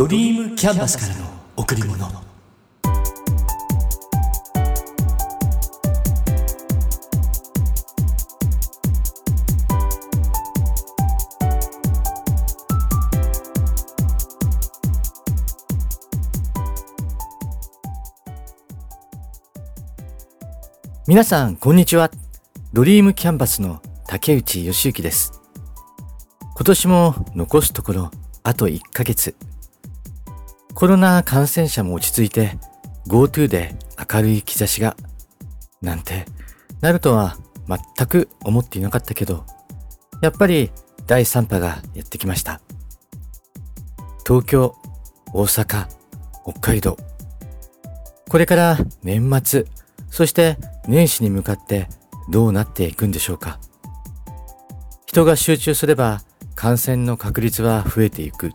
ドリームキャンバスからの贈り物。皆さんこんにちは。ドリームキャンバスの竹内義之です。今年も残すところあと1ヶ月。コロナ感染者も落ち着いて GoTo で明るい兆しがなんてなるとは全く思っていなかったけどやっぱり第3波がやってきました。東京、大阪、北海道。これから年末そして年始に向かってどうなっていくんでしょうか。人が集中すれば感染の確率は増えていく。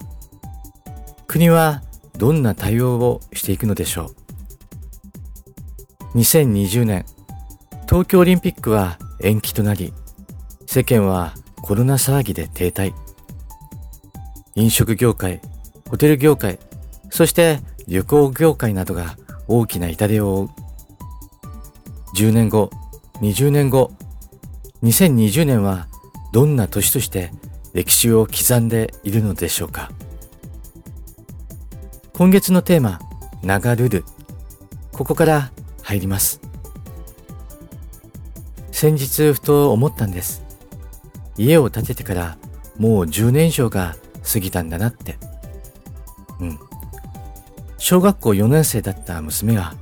国はどんな対応をしていくのでしょう。2020年東京オリンピックは延期となり世間はコロナ騒ぎで停滞。飲食業界ホテル業界そして旅行業界などが大きな痛手を負う。10年後、20年後、2020年はどんな年として歴史を刻んでいるのでしょうか。今月のテーマ、流るる。ここから入ります。先日ふと思ったんです。家を建ててからもう10年以上が過ぎたんだなって。うん。小学校4年生だった娘が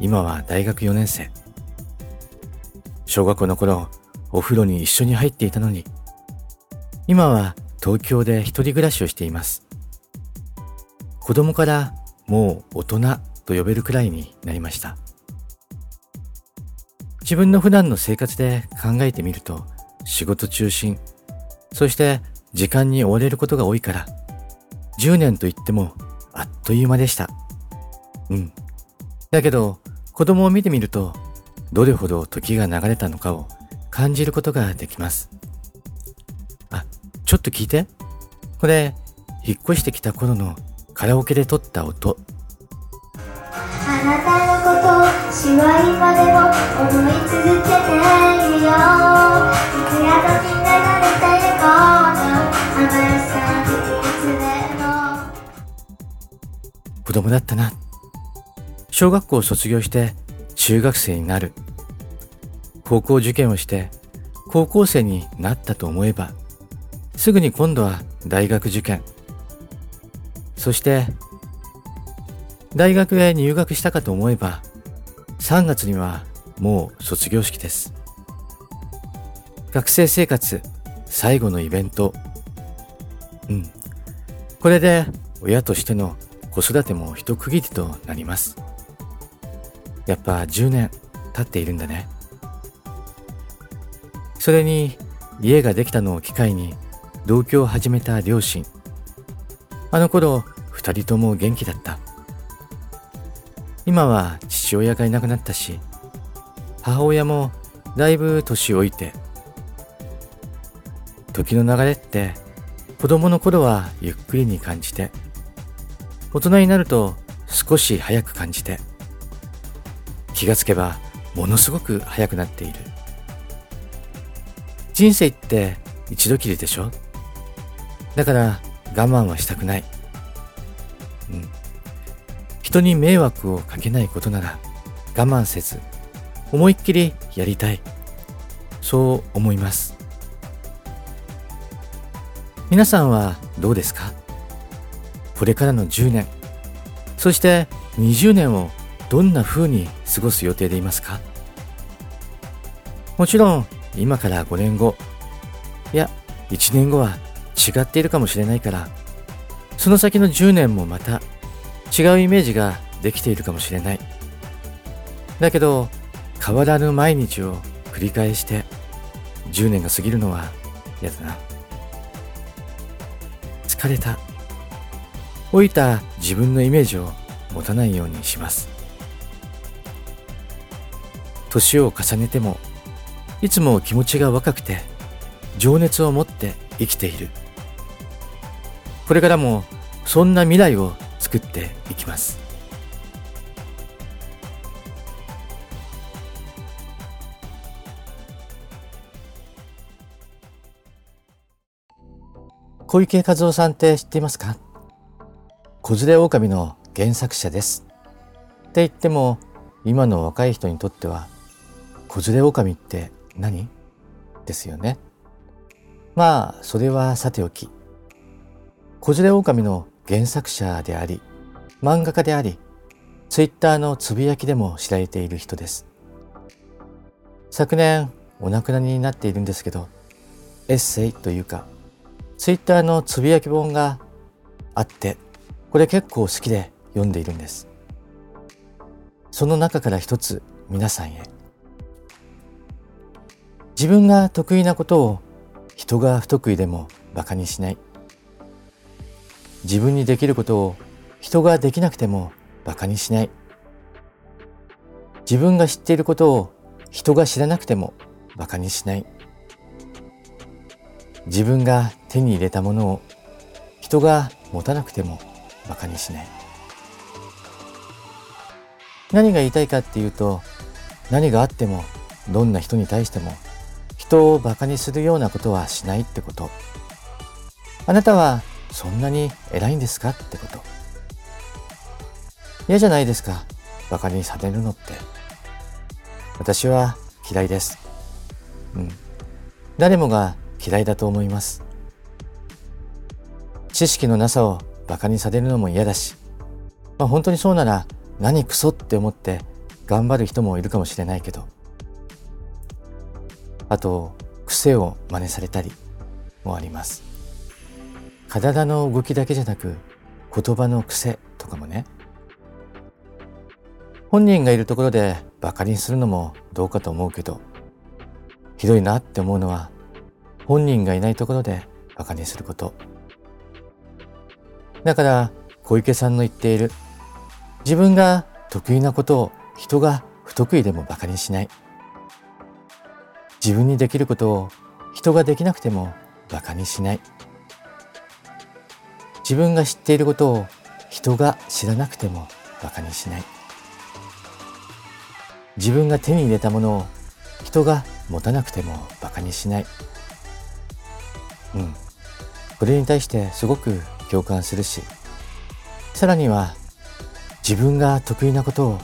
今は大学4年生。小学校の頃、お風呂に一緒に入っていたのに、今は東京で一人暮らしをしています。子供からもう大人と呼べるくらいになりました。自分の普段の生活で考えてみると、仕事中心、そして時間に追われることが多いから、10年と言ってもあっという間でした。うん。だけど、子供を見てみると、どれほど時が流れたのかを感じることができます。あ、ちょっと聞いて。これ、引っ越してきた頃のカラオケで撮った音。あなたのことしは今でも思い続けているよいつや時流れてゆこうの甘さいつでも子供だったな。小学校を卒業して中学生になる。高校受験をして高校生になったと思えば、すぐに今度は大学受験。そして、大学へ入学したかと思えば、3月にはもう卒業式です。学生生活最後のイベント。うん。これで親としての子育ても一区切りとなります。やっぱ10年経っているんだね。それに家ができたのを機会に同居を始めた両親。あの頃二人とも元気だった。今は父親がいなくなったし、母親もだいぶ年老いて、時の流れって子供の頃はゆっくりに感じて、大人になると少し早く感じて、気がつけばものすごく早くなっている。人生って一度きりでしょ？だから我慢はしたくない。うん。人に迷惑をかけないことなら我慢せず思いっきりやりたい。そう思います。皆さんはどうですか？これからの10年、そして20年をどんな風に過ごす予定でいますか？もちろん今から5年後、いや、1年後は違っているかもしれないから、その先の10年もまた違うイメージができているかもしれない。だけど、変わらぬ毎日を繰り返して10年が過ぎるのは嫌だな。疲れた。老いた自分のイメージを持たないようにします。年を重ねてもいつも気持ちが若くて情熱を持って生きているこれからもそんな未来を作っていきます。小池和夫さんって知っていますか？子連れ狼の原作者です。って言っても今の若い人にとっては子連れ狼って何？ですよね。まあそれはさておき。子連れ狼の原作者であり漫画家でありツイッターのつぶやきでも知られている人です。昨年お亡くなりになっているんですけどエッセイというかツイッターのつぶやき本があってこれ結構好きで読んでいるんです。その中から一つ皆さんへ。自分が得意なことを人が不得意でも馬鹿にしない。自分にできることを人ができなくても馬鹿にしない。自分が知っていることを人が知らなくても馬鹿にしない。自分が手に入れたものを人が持たなくても馬鹿にしない。何が言いたいかっていうと何があってもどんな人に対しても人を馬鹿にするようなことはしないってこと。あなたはそんなに偉いんですか？ってこと。嫌じゃないですか？馬鹿にされるのって。私は嫌いです。うん。誰もが嫌いだと思います。知識のなさを馬鹿にされるのも嫌だし、まあ、本当にそうなら何クソって思って頑張る人もいるかもしれないけど。あと癖を真似されたりもあります。体の動きだけじゃなく言葉の癖とかもね本人がいるところで馬鹿にするのもどうかと思うけどひどいなって思うのは本人がいないところで馬鹿にすること。だから小池さんの言っている自分が得意なことを人が不得意でも馬鹿にしない。自分にできることを人ができなくても馬鹿にしない。自分が知っていることを人が知らなくても馬鹿にしない。自分が手に入れたものを人が持たなくても馬鹿にしない。うん。これに対してすごく共感するし、さらには自分が得意なことを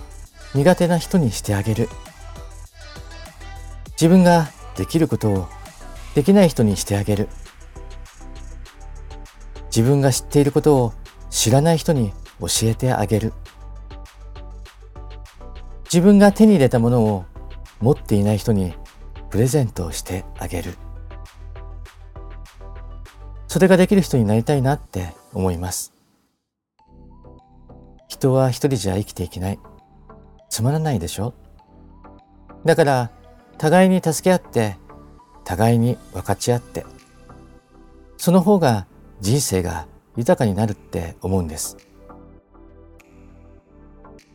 苦手な人にしてあげる。自分ができることをできない人にしてあげる。自分が知っていることを知らない人に教えてあげる。自分が手に入れたものを持っていない人にプレゼントをしてあげる。それができる人になりたいなって思います。人は一人じゃ生きていけない。つまらないでしょだから、互いに助け合って、互いに分かち合って、その方が人生が豊かになるって思うんです。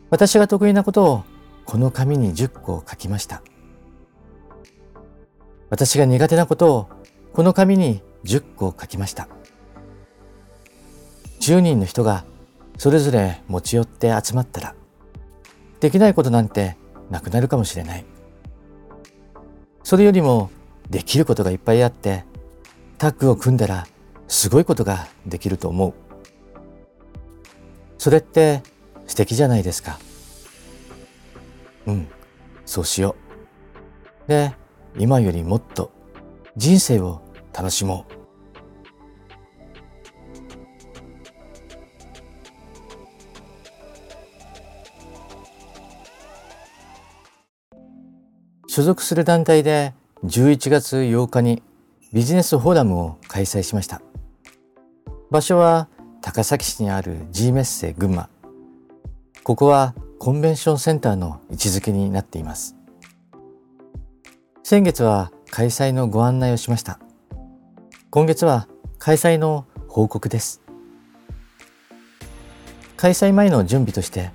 私が得意なことをこの紙に10個書きました。私が苦手なことをこの紙に10個書きました。10人の人がそれぞれ持ち寄って集まったら、できないことなんてなくなるかもしれない。それよりもできることがいっぱいあって、タッグを組んだらすごいことができると思う。それって素敵じゃないですか。うん、そうしよう。で、今よりもっと人生を楽しもう。所属する団体で11月8日にビジネスフォーラムを開催しました。場所は高崎市にある G メッセ群馬。ここはコンベンションセンターの位置づけになっています。先月は開催のご案内をしました。今月は開催の報告です。開催前の準備として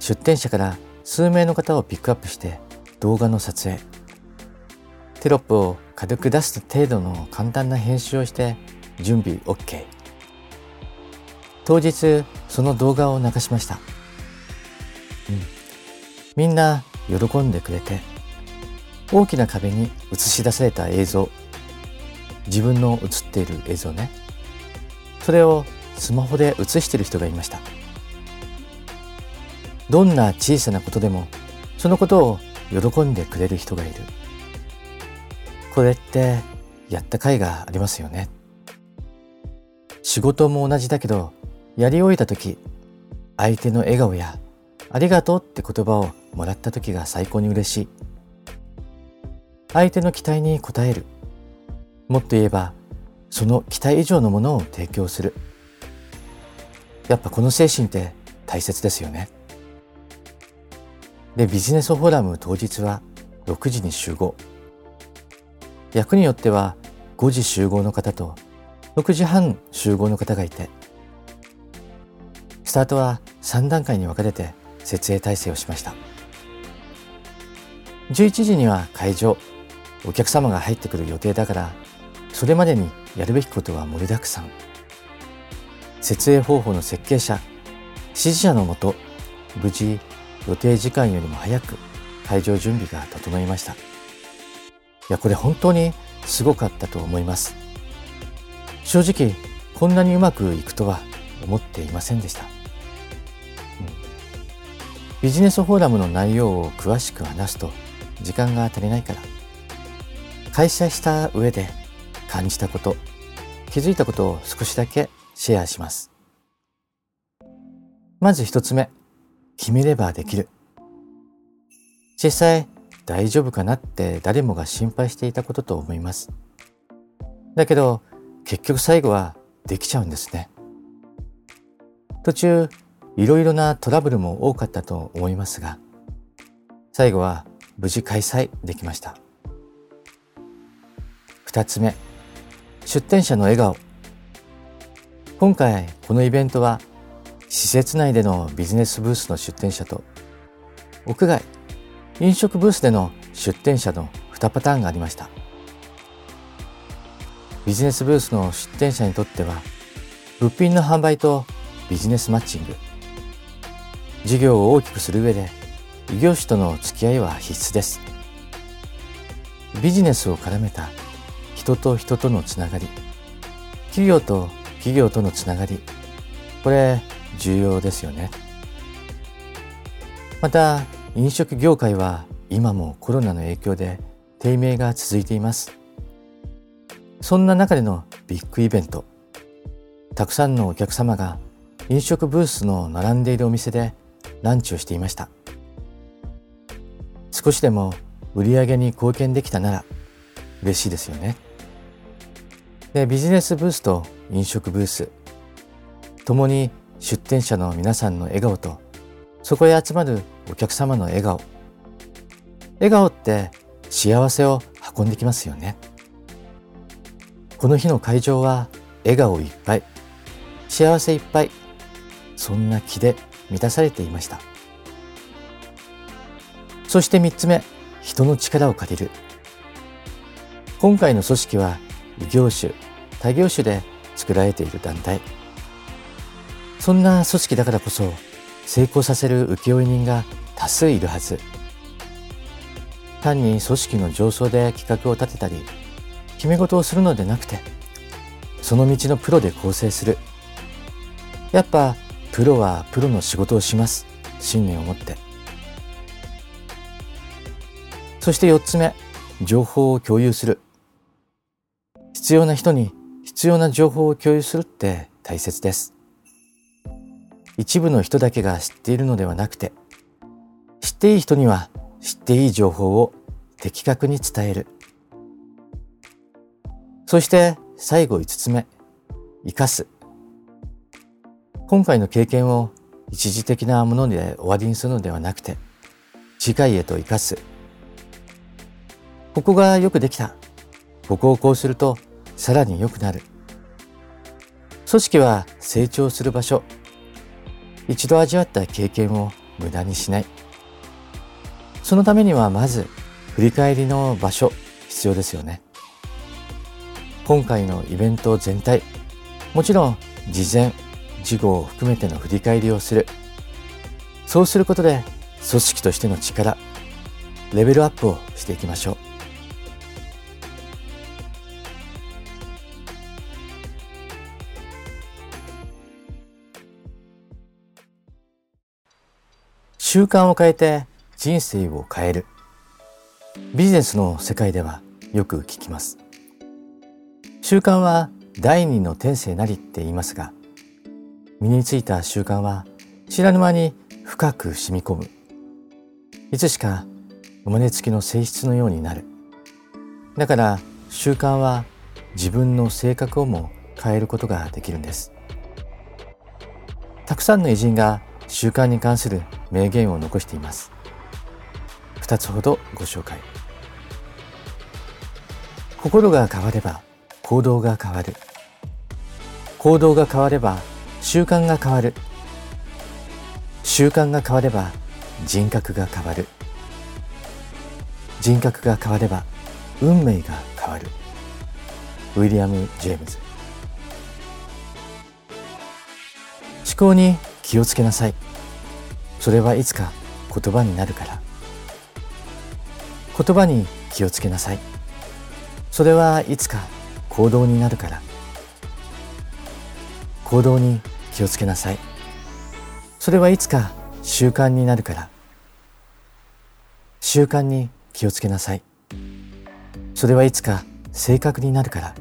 出展者から数名の方をピックアップして動画の撮影テロップを軽く出す程度の簡単な編集をして準備 OK 当日その動画を流しました、うん、みんな喜んでくれて大きな壁に映し出された映像。自分の映っている映像ね。それをスマホで映している人がいました。どんな小さなことでもそのことを喜んでくれる人がいる。これってやった甲斐がありますよね。仕事も同じだけどやり終えた時相手の笑顔やありがとうって言葉をもらった時が最高に嬉しい。相手の期待に応える。もっと言えばその期待以上のものを提供する。やっぱこの精神って大切ですよね。でビジネスフォーラム当日は6時に集合。役によっては5時集合の方と6時半集合の方がいてスタートは3段階に分かれて設営体制をしました。11時には会場。お客様が入ってくる予定だからそれまでにやるべきことは盛りだくさん。設営方法の設計者指示者のもと無事予定時間よりも早く会場準備が整いました。いやこれ本当にすごかったと思います。正直こんなにうまくいくとは思っていませんでした、ビジネスフォーラムの内容を詳しく話すと時間が足りないから。会社した上で感じたこと気づいたことを少しだけシェアします。まず一つ目決めればできる。実際大丈夫かなって誰もが心配していたことと思います。だけど結局最後はできちゃうんですね。途中いろいろなトラブルも多かったと思いますが最後は無事開催できました。二つ目出店者の笑顔。今回このイベントは施設内でのビジネスブースの出店者と屋外飲食ブースでの出店者の2パターンがありました。ビジネスブースの出店者にとっては物品の販売とビジネスマッチング。事業を大きくする上で異業種との付き合いは必須です。ビジネスを絡めた人と人とのつながり企業と企業とのつながりこれ重要ですよね。また飲食業界は今もコロナの影響で低迷が続いています。そんな中でのビッグイベント。たくさんのお客様が飲食ブースの並んでいるお店でランチをしていました。少しでも売り上げに貢献できたなら嬉しいですよね。でビジネスブースと飲食ブースともに出店者の皆さんの笑顔とそこへ集まるお客様の笑顔。笑顔って幸せを運んできますよね。この日の会場は笑顔いっぱい、幸せいっぱい、そんな気で満たされていました。そして三つ目、人の力を借りる。今回の組織は異業種、他業種で作られている団体。そんな組織だからこそ成功させる請負人が多数いるはず。単に組織の上層で企画を立てたり、決め事をするのでなくてその道のプロで構成するやっぱプロはプロの仕事をします。信念を持って。そして4つ目情報を共有する。必要な人に必要な情報を共有するって大切です。一部の人だけが知っているのではなくて知っていい人には知っていい情報を的確に伝える。そして最後5つ目、生かす。今回の経験を一時的なもので終わりにするのではなくて、次回へと生かす。ここがよくできた。ここをこうするとさらに良くなる。組織は成長する場所。一度味わった経験を無駄にしない。そのためにはまず振り返りの場所必要ですよね。今回のイベント全体もちろん事前事後を含めての振り返りをする。そうすることで組織としての力レベルアップをしていきましょう。習慣を変えて人生を変える。ビジネスの世界ではよく聞きます。習慣は第二の天性なりって言いますが身についた習慣は知らぬ間に深く染み込む。いつしか生まれつきの性質のようになる。だから習慣は自分の性格をも変えることができるんです。たくさんの偉人が習慣に関する名言を残しています。2つほどご紹介。心が変われば行動が変わる。行動が変われば習慣が変わる。習慣が変われば人格が変わる。人格が変われば運命が変わる。ウィリアム・ジェームズ思考に気をつけなさい。それはいつか言葉になるから。言葉に気をつけなさい。それはいつか行動になるから。行動に気をつけなさい。それはいつか習慣になるから。習慣に気をつけなさい。それはいつか性格になるから。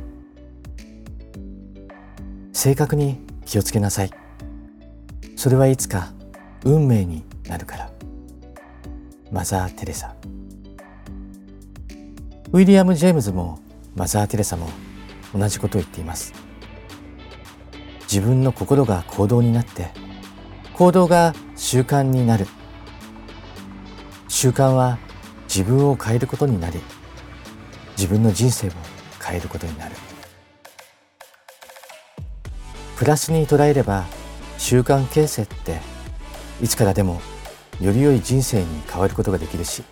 性格に気をつけなさい。それはいつか運命になるから。マザー・テレサ。ウィリアム・ジェームズもマザー・テレサも同じことを言っています。自分の心が行動になって行動が習慣になる。習慣は自分を変えることになり自分の人生を変えることになる。プラスに捉えれば習慣形成っていつからでもより良い人生に変わることができるし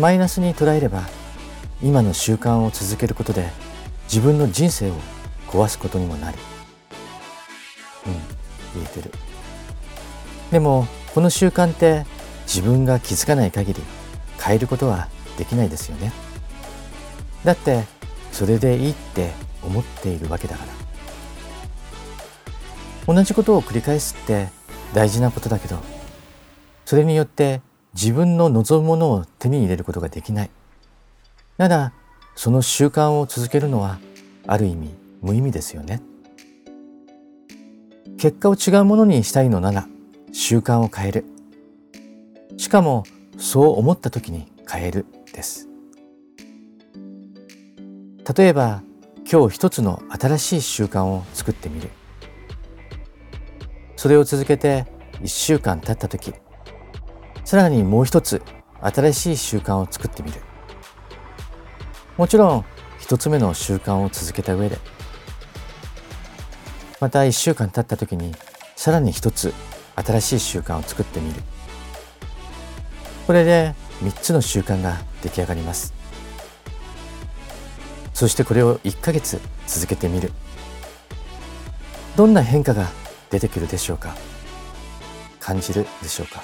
マイナスに捉えれば今の習慣を続けることで自分の人生を壊すことにもなるうん言えてる。でもこの習慣って自分が気づかない限り変えることはできないですよね。だってそれでいいって思っているわけだから。同じことを繰り返すって大事なことだけどそれによって自分の望むものを手に入れることができない。ならその習慣を続けるのはある意味無意味ですよね。結果を違うものにしたいのなら習慣を変える。しかもそう思った時に変えるです。例えば今日一つの新しい習慣を作ってみる。それを続けて一週間経った時さらにもう一つ新しい習慣を作ってみる。もちろん一つ目の習慣を続けた上でまた一週間経った時にさらに一つ新しい習慣を作ってみる。これで3つの習慣が出来上がります。そしてこれを1ヶ月続けてみる。どんな変化が出てくるでしょうか？感じるでしょうか？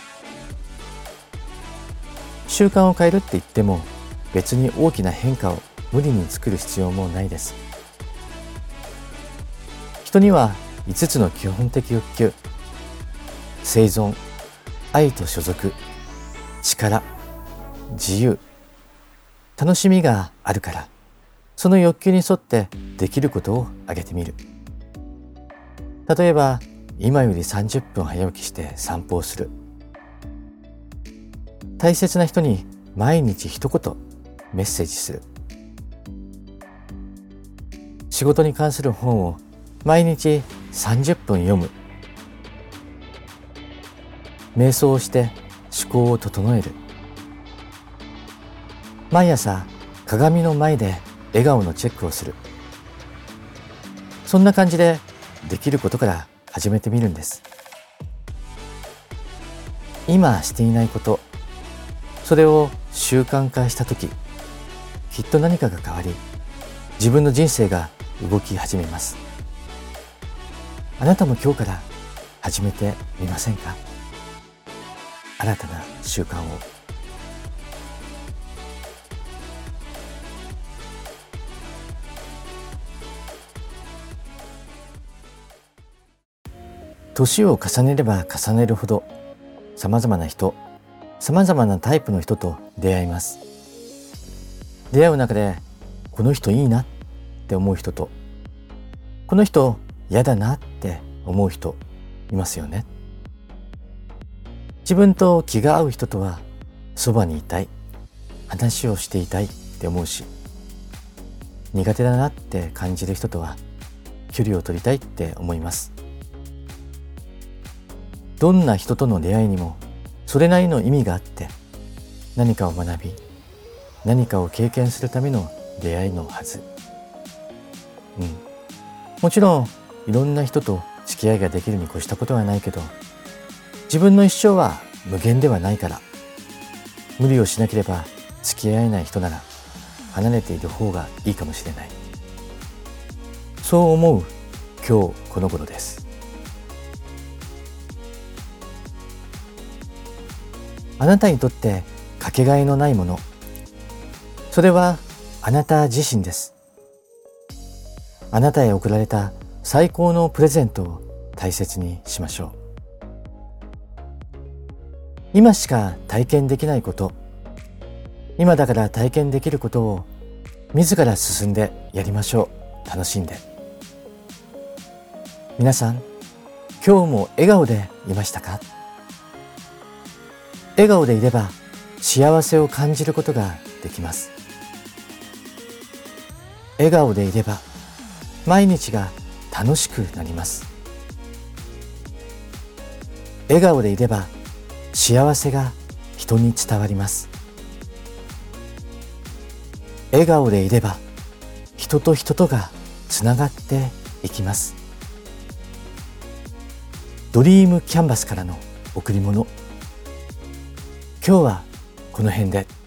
習慣を変えるって言っても別に大きな変化を無理に作る必要もないです。人には5つの基本的欲求。生存愛と所属。力自由。楽しみがあるから。その欲求に沿ってできることを挙げてみる。例えば今より30分早起きして散歩をする。大切な人に毎日一言メッセージする。仕事に関する本を毎日30分読む。瞑想をして思考を整える。毎朝鏡の前で笑顔のチェックをする。そんな感じでできることから始めてみるんです。今していないことそれを習慣化した時きっと何かが変わり自分の人生が動き始めます。あなたも今日から始めてみませんか？新たな習慣を。年を重ねれば重ねるほどさまざまな人さまざまなタイプの人と出会います。出会う中でこの人いいなって思う人とこの人嫌だなって思う人いますよね。自分と気が合う人とはそばにいたい。話をしていたいって思うし苦手だなって感じる人とは距離を取りたいって思います。どんな人との出会いにもそれなりの意味があって何かを学び何かを経験するための出会いのはず。うん。もちろんいろんな人と付き合いができるに越したことはないけど自分の一生は無限ではないから無理をしなければ付き合えない人なら離れている方がいいかもしれない。そう思う今日この頃です。あなたにとってかけがえのないもの。それはあなた自身です。あなたへ贈られた最高のプレゼントを大切にしましょう。今しか体験できないこと。今だから体験できることを自ら進んでやりましょう。楽しんで。皆さん今日も笑顔でいましたか？笑顔でいれば幸せを感じることができます。笑顔でいれば毎日が楽しくなります。笑顔でいれば幸せが人に伝わります。笑顔でいれば人と人とがつながっていきます。ドリームキャンバスからの贈り物。今日はこの辺で。